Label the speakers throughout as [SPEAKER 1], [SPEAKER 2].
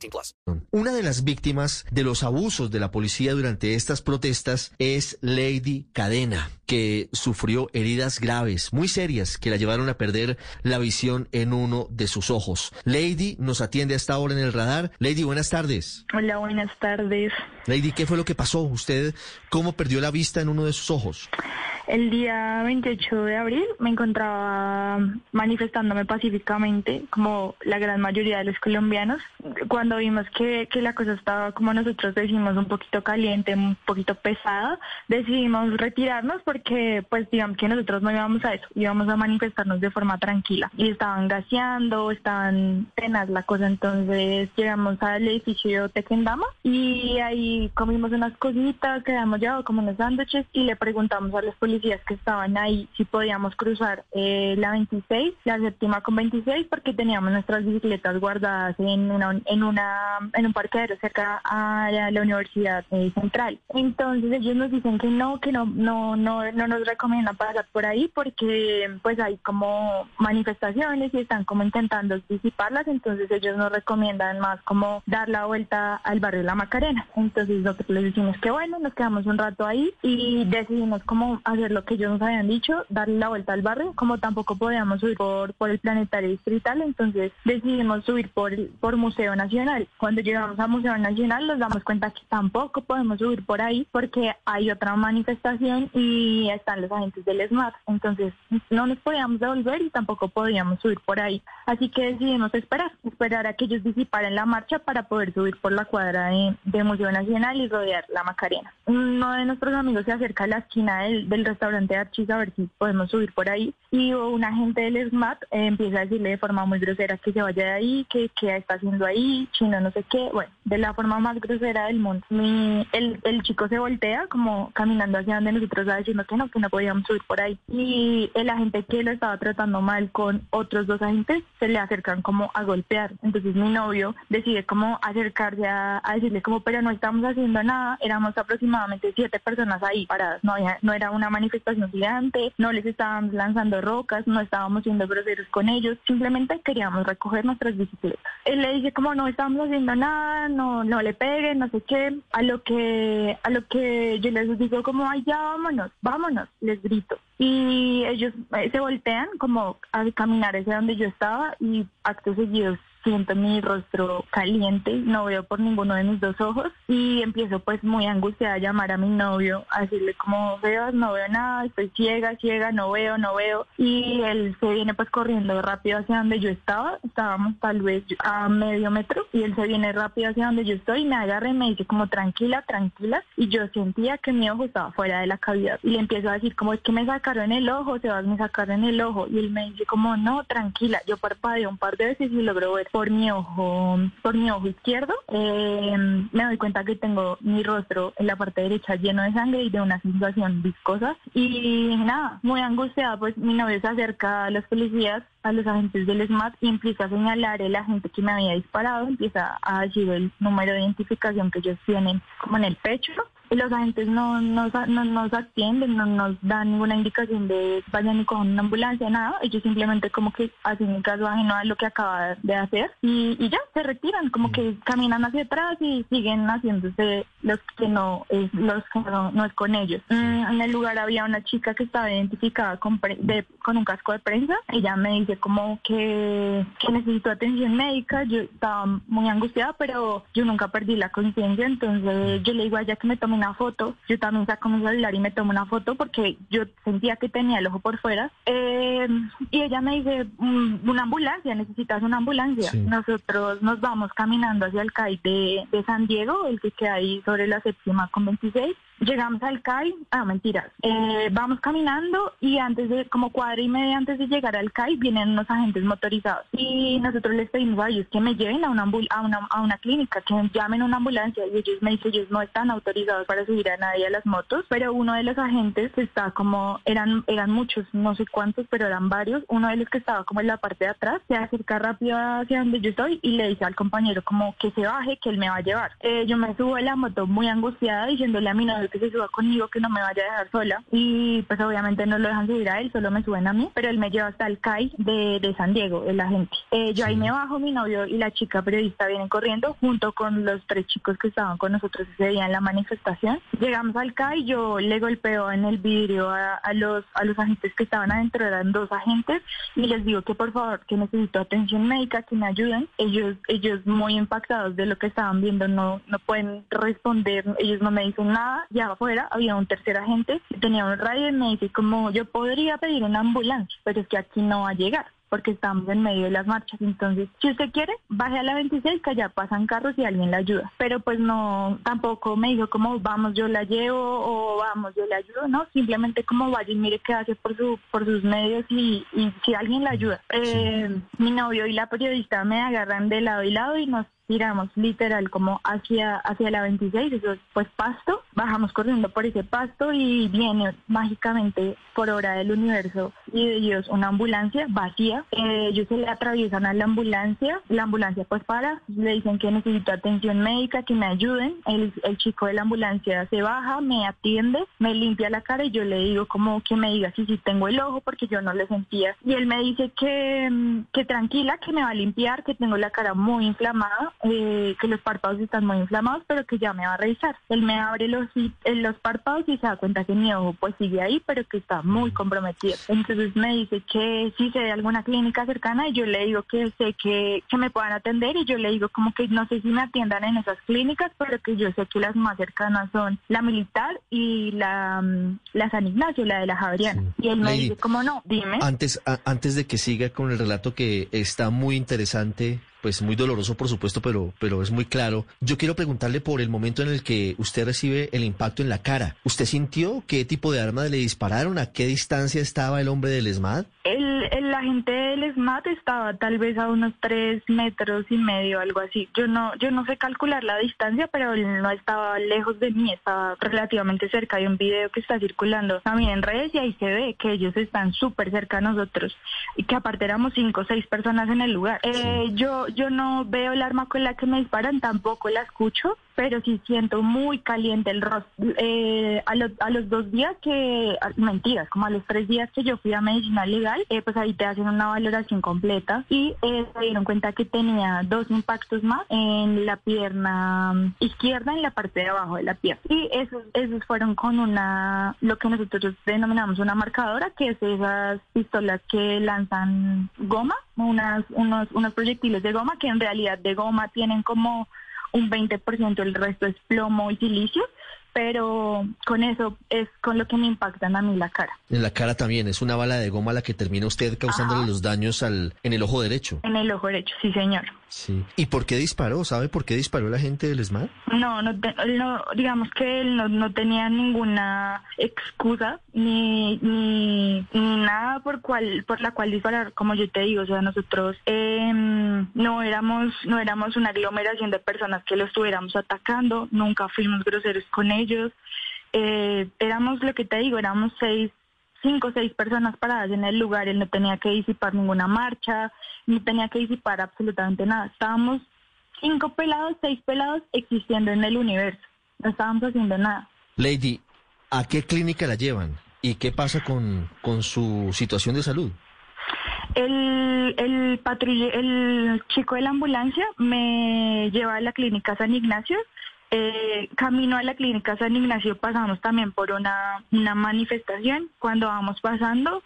[SPEAKER 1] 18 plus.
[SPEAKER 2] Una de las víctimas de los abusos de la policía durante estas protestas es Lady Cadena, que sufrió heridas graves, muy serias, que la llevaron a perder la visión en uno de sus ojos. Lady nos atiende hasta ahora en el radar. Lady, buenas tardes.
[SPEAKER 3] Hola, buenas tardes.
[SPEAKER 2] Lady, ¿qué fue lo que pasó? ¿Usted cómo perdió la vista en uno de sus ojos?
[SPEAKER 3] El día 28 de abril me encontraba manifestándome pacíficamente, como la gran mayoría de los colombianos, cuando vimos que, que la cosa estaba, como nosotros decimos, un poquito caliente, un poquito pesada, decidimos retirarnos porque, pues, digamos que nosotros no íbamos a eso, íbamos a manifestarnos de forma tranquila. Y estaban gaseando, estaban penas la cosa, entonces llegamos al edificio Tequendama y ahí comimos unas cositas, quedamos ya como unos sándwiches y le preguntamos a los policías que estaban ahí si podíamos cruzar eh, la 26, la séptima con 26, porque teníamos nuestras bicicletas guardadas en una, en una en un parqueadero cerca a la, Universidad eh, Central. Entonces ellos nos dicen que no, que no, no, no, no nos recomiendan pasar por ahí porque pues hay como manifestaciones y están como intentando disiparlas, entonces ellos nos recomiendan más como dar la vuelta al barrio La Macarena. Entonces nosotros les decimos que bueno, nos quedamos un rato ahí y decidimos como hacer lo que ellos nos habían dicho, darle la vuelta al barrio, como tampoco podíamos subir por, por el planetario distrital, entonces decidimos subir por, por Museo Nacional. Cuando llegamos a Museo Nacional nos damos cuenta que tampoco podemos subir por ahí porque hay otra manifestación y están los agentes del SMAT, entonces no nos podíamos devolver y tampoco podíamos subir por ahí. Así que decidimos esperar, esperar a que ellos disiparan la marcha para poder subir por la cuadra de, de Museo Nacional y rodear la Macarena. Uno de nuestros amigos se acerca a la esquina del, del restaurante Archis a ver si podemos subir por ahí. Y un agente del SMAT eh, empieza a decirle de forma muy grosera que se vaya de ahí, que qué está haciendo ahí, chino no sé qué. Bueno, de la forma más grosera del mundo. El, el chico se voltea como caminando hacia donde nosotros a que no, que no podíamos subir por ahí. Y el agente que lo estaba tratando mal con otros dos agentes se le acercan como a golpear. Entonces mi novio decide como acercarse a, a decirle como, pero no estamos haciendo nada. Éramos aproximadamente siete personas ahí paradas. No, había, no era una manifestación gigante, no les estábamos lanzando rocas, no estábamos siendo groseros con ellos, simplemente queríamos recoger nuestras bicicletas. Él le dice como no estamos haciendo nada, no, no le peguen, no sé qué, a lo que, a lo que yo les digo como ay ya vámonos, les grito. Y ellos eh, se voltean como a caminar hacia donde yo estaba y actos seguidos siento mi rostro caliente, no veo por ninguno de mis dos ojos y empiezo pues muy angustiada a llamar a mi novio, a decirle como veo, no veo nada, estoy ciega, ciega, no veo, no veo y él se viene pues corriendo rápido hacia donde yo estaba, estábamos tal vez a medio metro y él se viene rápido hacia donde yo estoy, me agarra y me dice como tranquila, tranquila y yo sentía que mi ojo estaba fuera de la cavidad y le empiezo a decir como es que me sacaron el ojo, se va me sacaron el ojo y él me dice como no, tranquila, yo parpadeo un par de veces y logro ver por mi ojo, por mi ojo izquierdo, eh, me doy cuenta que tengo mi rostro en la parte derecha lleno de sangre y de una sensación viscosa. Y nada, muy angustiada, pues mi novio se acerca a los policías, a los agentes del SMAT y empieza a señalar el agente que me había disparado, empieza a decir el número de identificación que ellos tienen como en el pecho los agentes no nos, no, nos atienden, no nos dan ninguna indicación de vayan y con una ambulancia, nada. Ellos simplemente como que hacen un caso ajeno a lo que acaba de hacer y, y ya se retiran, como que caminan hacia atrás y siguen haciéndose los que no es, los que no, es con ellos. Mm, en el lugar había una chica que estaba identificada con, de, con un casco de prensa. Ella me dice como que, que necesito atención médica. Yo estaba muy angustiada, pero yo nunca perdí la conciencia. Entonces yo le digo a ella que me tome una foto. Yo también saco mi celular y me tomo una foto porque yo sentía que tenía el ojo por fuera. Eh, y ella me dice, mm, una ambulancia, necesitas una ambulancia. Nosotros nos vamos caminando hacia el CAI de, de San Diego, el que queda ahí sobre la séptima con 26 llegamos al CAI, ah, mentiras, eh, vamos caminando y antes de, como cuadra y media antes de llegar al CAI, vienen unos agentes motorizados. Y nosotros les pedimos a ellos que me lleven a una, a una, a una clínica, que llamen una ambulancia. Y ellos me dicen, ellos no están autorizados para subir a nadie a las motos, pero uno de los agentes está como, eran, eran muchos, no sé cuántos, pero eran varios, uno de los que estaba como en la parte de atrás, se acerca rápido hacia donde yo estoy y le dice al compañero como que se baje, que él me va a llevar. Eh, yo me subo a la moto muy angustiada diciéndole a mi novio que se suba conmigo, que no me vaya a dejar sola y pues obviamente no lo dejan subir a él, solo me suben a mí, pero él me lleva hasta el CAI de, de San Diego, el agente. Eh, yo ahí me bajo, mi novio y la chica periodista vienen corriendo junto con los tres chicos que estaban con nosotros ese día en la manifestación. Llegamos al CAI, yo le golpeo en el vidrio a, a los a los agentes que estaban adentro, eran dos agentes, y les digo que por favor que necesito atención médica, que me ayuden. Ellos ellos muy impactados de lo que estaban viendo no no pueden responder, ellos no me dicen nada. Afuera había un tercer agente que tenía un radio y me dice como yo podría pedir una ambulancia, pero es que aquí no va a llegar porque estamos en medio de las marchas. Entonces, si usted quiere, baje a la 26, que allá pasan carros y alguien la ayuda. Pero pues no, tampoco me dijo como vamos, yo la llevo o vamos, yo la ayudo, no, simplemente como vaya y mire qué hace por su por sus medios y, y si alguien la ayuda. Eh, mi novio y la periodista me agarran de lado y lado y nos tiramos literal como hacia hacia la 26, eso es pues pasto, bajamos corriendo por ese pasto y viene mágicamente por hora del universo y de Dios una ambulancia vacía, eh, ellos se le atraviesan a la ambulancia, la ambulancia pues para, le dicen que necesito atención médica, que me ayuden, el, el chico de la ambulancia se baja, me atiende, me limpia la cara y yo le digo como que me diga si sí tengo el ojo porque yo no le sentía. Y él me dice que, mm, que tranquila, que me va a limpiar, que tengo la cara muy inflamada eh, que los párpados están muy inflamados, pero que ya me va a revisar. Él me abre los, eh, los párpados y se da cuenta que mi ojo pues sigue ahí, pero que está muy comprometido. Entonces me dice que si sé de alguna clínica cercana y yo le digo que sé que, que me puedan atender y yo le digo como que no sé si me atiendan en esas clínicas, pero que yo sé que las más cercanas son la militar y la, mm, la San Ignacio, la de la Javeriana. Y él me
[SPEAKER 2] Lady,
[SPEAKER 3] dice como no, dime.
[SPEAKER 2] Antes, a- antes de que siga con el relato que está muy interesante, pues muy doloroso por supuesto, pero, pero es muy claro, yo quiero preguntarle por el momento en el que usted recibe el impacto en la cara. ¿Usted sintió qué tipo de arma le dispararon? ¿A qué distancia estaba el hombre del ESMAD?
[SPEAKER 3] El agente del SMAT estaba tal vez a unos tres metros y medio, algo así. Yo no, yo no sé calcular la distancia, pero él no estaba lejos de mí, estaba relativamente cerca. Hay un video que está circulando también en redes y ahí se ve que ellos están súper cerca a nosotros y que aparte éramos cinco o seis personas en el lugar. Eh, yo, yo no veo el arma con la que me disparan, tampoco la escucho, pero sí siento muy caliente el rostro. Eh, a, los, a los dos días que, mentiras, como a los tres días que yo fui a medicina legal, eh, pues ahí te hacen una valoración completa y eh, se dieron cuenta que tenía dos impactos más en la pierna izquierda, en la parte de abajo de la pierna. Y esos, esos fueron con una, lo que nosotros denominamos una marcadora, que es esas pistolas que lanzan goma, unas, unos, unos proyectiles de goma que en realidad de goma tienen como un 20%, el resto es plomo y silicio, pero con eso es con lo que me impactan a mí la cara.
[SPEAKER 2] En la cara también, es una bala de goma la que termina usted causándole
[SPEAKER 3] Ajá.
[SPEAKER 2] los daños al, en el ojo derecho.
[SPEAKER 3] En el ojo derecho, sí señor.
[SPEAKER 2] Sí. ¿Y por qué disparó? ¿Sabe por qué disparó la gente del ESMAD?
[SPEAKER 3] No, no, no, digamos que él no, no tenía ninguna excusa ni, ni, ni nada por cual, por la cual disparar, como yo te digo, o sea, nosotros em, no éramos, no éramos una aglomeración de personas que lo estuviéramos atacando, nunca fuimos groseros con ellos, eh, éramos lo que te digo, éramos seis cinco o seis personas paradas en el lugar, él no tenía que disipar ninguna marcha, no tenía que disipar absolutamente nada. Estábamos cinco pelados, seis pelados existiendo en el universo. No estábamos haciendo nada.
[SPEAKER 2] Lady, ¿a qué clínica la llevan? ¿Y qué pasa con, con su situación de salud?
[SPEAKER 3] El, el, patrulle, el chico de la ambulancia me lleva a la clínica San Ignacio. Eh, camino a la clínica San Ignacio pasamos también por una, una manifestación. Cuando vamos pasando,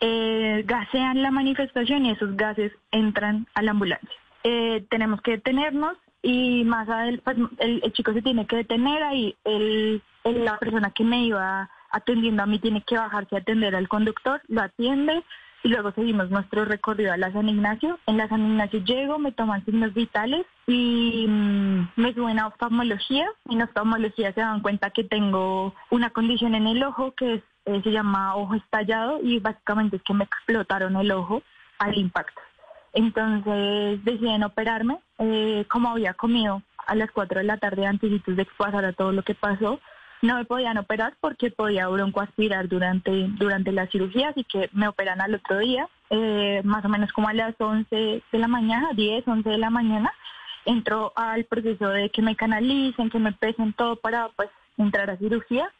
[SPEAKER 3] eh, gasean la manifestación y esos gases entran a la ambulancia. Eh, tenemos que detenernos y más adelante pues, el, chico se tiene que detener ahí. El, el- la persona que me iba atendiendo a mí tiene que bajarse a atender al conductor, lo atiende y luego seguimos nuestro recorrido a la San Ignacio. En la San Ignacio llego, me toman signos vitales y mm, me suben a oftalmología. En oftalmología se dan cuenta que tengo una condición en el ojo que eh, se llama ojo estallado y básicamente es que me explotaron el ojo al impacto. Entonces deciden operarme. Eh, como había comido a las 4 de la tarde antes de que pasara todo lo que pasó, no me podían operar porque podía broncoaspirar durante, durante la cirugía, así que me operan al otro día, eh, más o menos como a las 11 de la mañana, 10, 11 de la mañana. Entro al proceso de que me canalicen, que me pesen todo para pues entrar a cirugía.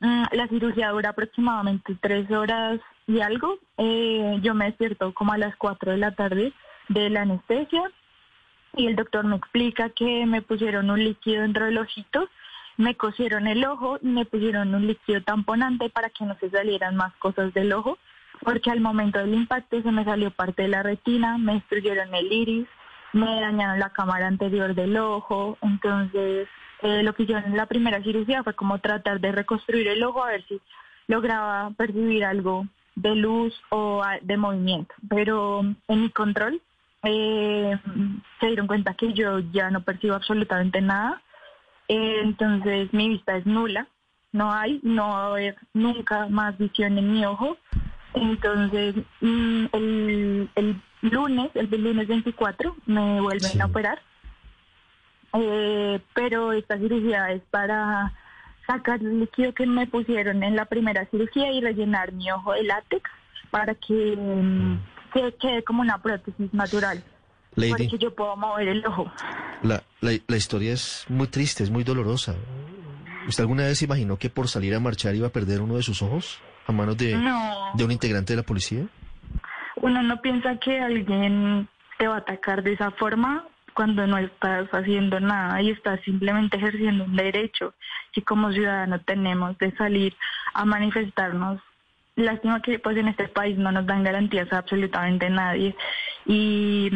[SPEAKER 3] Mm, la cirugía dura aproximadamente tres horas y algo. Eh, yo me despierto como a las 4 de la tarde de la anestesia y el doctor me explica que me pusieron un líquido dentro del ojito me cosieron el ojo y me pusieron un líquido tamponante para que no se salieran más cosas del ojo, porque al momento del impacto se me salió parte de la retina, me destruyeron el iris, me dañaron la cámara anterior del ojo, entonces eh, lo que hicieron en la primera cirugía fue como tratar de reconstruir el ojo a ver si lograba percibir algo de luz o de movimiento, pero en mi control eh, se dieron cuenta que yo ya no percibo absolutamente nada eh, entonces mi vista es nula, no hay, no va a haber nunca más visión en mi ojo. Entonces mm, el, el, lunes, el lunes 24, me vuelven a operar. Eh, pero esta cirugía es para sacar el líquido que me pusieron en la primera cirugía y rellenar mi ojo de látex para que, mm, que quede como una prótesis natural. Lady, que yo puedo mover el ojo.
[SPEAKER 2] La, la, historia es muy triste, es muy dolorosa. ¿Usted alguna vez imaginó que por salir a marchar iba a perder uno de sus ojos a manos de, de un integrante de la policía?
[SPEAKER 3] Uno no piensa que alguien te va a atacar de esa forma cuando no estás haciendo nada y estás simplemente ejerciendo un derecho que como ciudadano tenemos de salir a manifestarnos lástima que pues en este país no nos dan garantías a absolutamente nadie y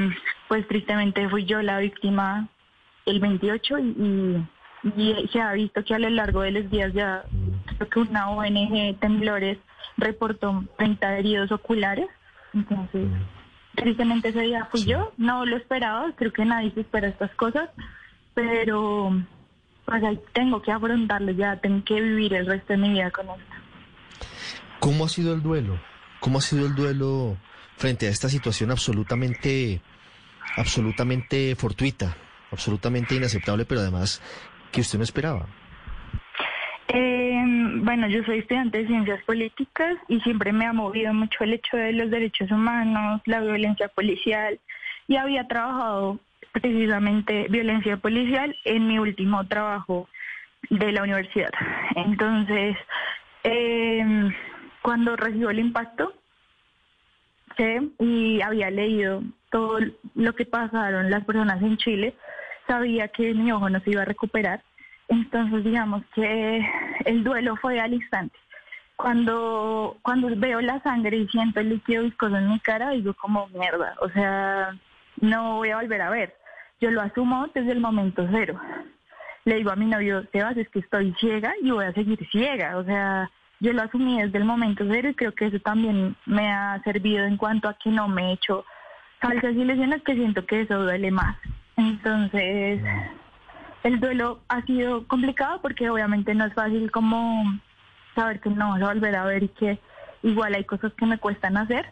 [SPEAKER 3] pues tristemente fui yo la víctima el 28 y, se ha visto que a lo largo de los días ya creo que una ONG Temblores reportó 30 heridos oculares. Entonces tristemente ese día fui yo no lo esperaba creo que nadie se espera estas cosas pero pues ahí tengo que afrontarlo ya tengo que vivir el resto de mi vida con esto.
[SPEAKER 2] ¿Cómo ha sido el duelo? ¿Cómo ha sido el duelo frente a esta situación absolutamente, absolutamente fortuita, absolutamente inaceptable, pero además que usted no esperaba?
[SPEAKER 3] Eh, bueno, yo soy estudiante de ciencias políticas y siempre me ha movido mucho el hecho de los derechos humanos, la violencia policial y había trabajado precisamente violencia policial en mi último trabajo de la universidad. Entonces, eh, cuando recibió el impacto y había leído todo lo que pasaron las personas en Chile, sabía que mi ojo no se iba a recuperar. Entonces, digamos que el duelo fue al instante. Cuando, cuando veo la sangre y siento el líquido viscoso en mi cara, digo como mierda, o sea, no voy a volver a ver. Yo lo asumo desde el momento cero. Le digo a mi novio, Sebas, es que estoy ciega y voy a seguir ciega, o sea, yo lo asumí desde el momento cero y creo que eso también me ha servido en cuanto a que no me he hecho falsas ilusiones que siento que eso duele más. Entonces, el duelo ha sido complicado porque obviamente no es fácil como saber que no vas a volver a ver y que igual hay cosas que me cuestan hacer,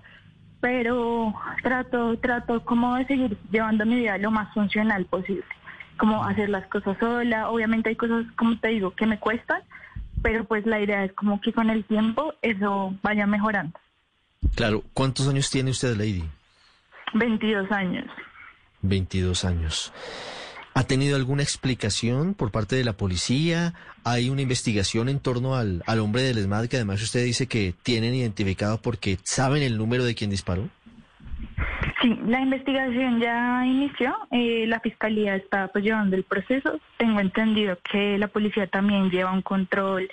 [SPEAKER 3] pero trato, trato como de seguir llevando mi vida lo más funcional posible, como hacer las cosas sola, obviamente hay cosas, como te digo, que me cuestan, pero pues la idea es como que con el tiempo eso vaya mejorando.
[SPEAKER 2] Claro, ¿cuántos años tiene usted, Lady?
[SPEAKER 3] 22 años.
[SPEAKER 2] 22 años. ¿Ha tenido alguna explicación por parte de la policía? ¿Hay una investigación en torno al, al hombre del ESMAD que además usted dice que tienen identificado porque saben el número de quien disparó?
[SPEAKER 3] Sí, la investigación ya inició. Eh, la fiscalía está pues, llevando el proceso. Tengo entendido que la policía también lleva un control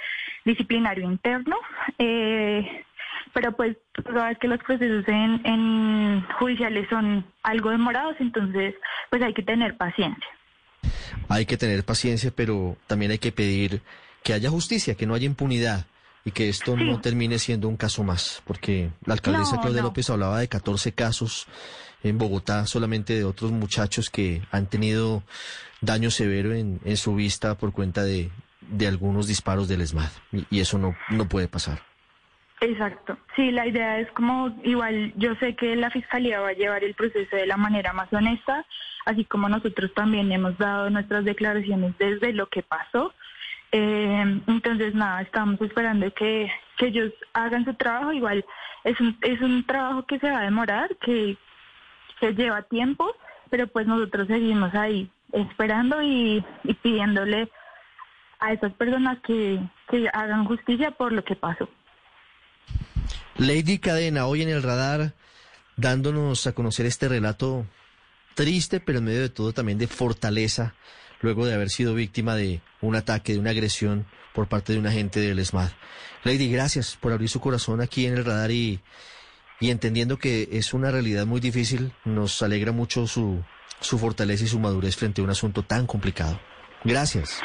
[SPEAKER 3] disciplinario interno. Eh, pero pues sabes que los procesos en, judiciales son algo demorados, entonces pues hay que tener paciencia.
[SPEAKER 2] Hay que tener paciencia, pero también hay que pedir que haya justicia, que no haya impunidad y que esto
[SPEAKER 3] Sí.
[SPEAKER 2] no termine siendo un caso más, porque la alcaldesa
[SPEAKER 3] No,
[SPEAKER 2] Claudia
[SPEAKER 3] no.
[SPEAKER 2] López hablaba de 14 casos en Bogotá, solamente de otros muchachos que han tenido daño severo en, en su vista por cuenta de, de algunos disparos del ESMAD, y, y eso no, no puede pasar.
[SPEAKER 3] Exacto. Sí, la idea es como, igual yo sé que la Fiscalía va a llevar el proceso de la manera más honesta, así como nosotros también hemos dado nuestras declaraciones desde lo que pasó. Eh, entonces, nada, estamos esperando que, que ellos hagan su trabajo. Igual es un, es un trabajo que se va a demorar, que, que lleva tiempo, pero pues nosotros seguimos ahí esperando y, y pidiéndole a esas personas que, que hagan justicia por lo que pasó.
[SPEAKER 2] Lady Cadena, hoy en el radar, dándonos a conocer este relato triste, pero en medio de todo también de fortaleza, luego de haber sido víctima de un ataque, de una agresión por parte de un agente del ESMAD. Lady, gracias por abrir su corazón aquí en el radar y, y entendiendo que es una realidad muy difícil, nos alegra mucho su, su fortaleza y su madurez frente a un asunto tan complicado. Gracias.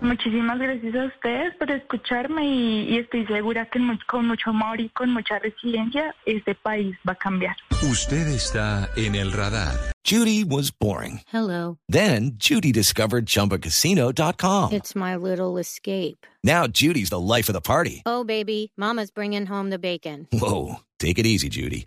[SPEAKER 3] Muchísimas gracias a ustedes por escucharme y, y estoy segura que con mucho amor y con mucha resiliencia este país va a cambiar.
[SPEAKER 4] Usted está en el radar.
[SPEAKER 5] Judy was boring.
[SPEAKER 6] Hello.
[SPEAKER 5] Then Judy discovered ChumbaCasino.com.
[SPEAKER 6] It's my little escape.
[SPEAKER 5] Now Judy's the life of the party.
[SPEAKER 6] Oh, baby, Mama's bringing home the bacon.
[SPEAKER 5] Whoa, take it easy, Judy.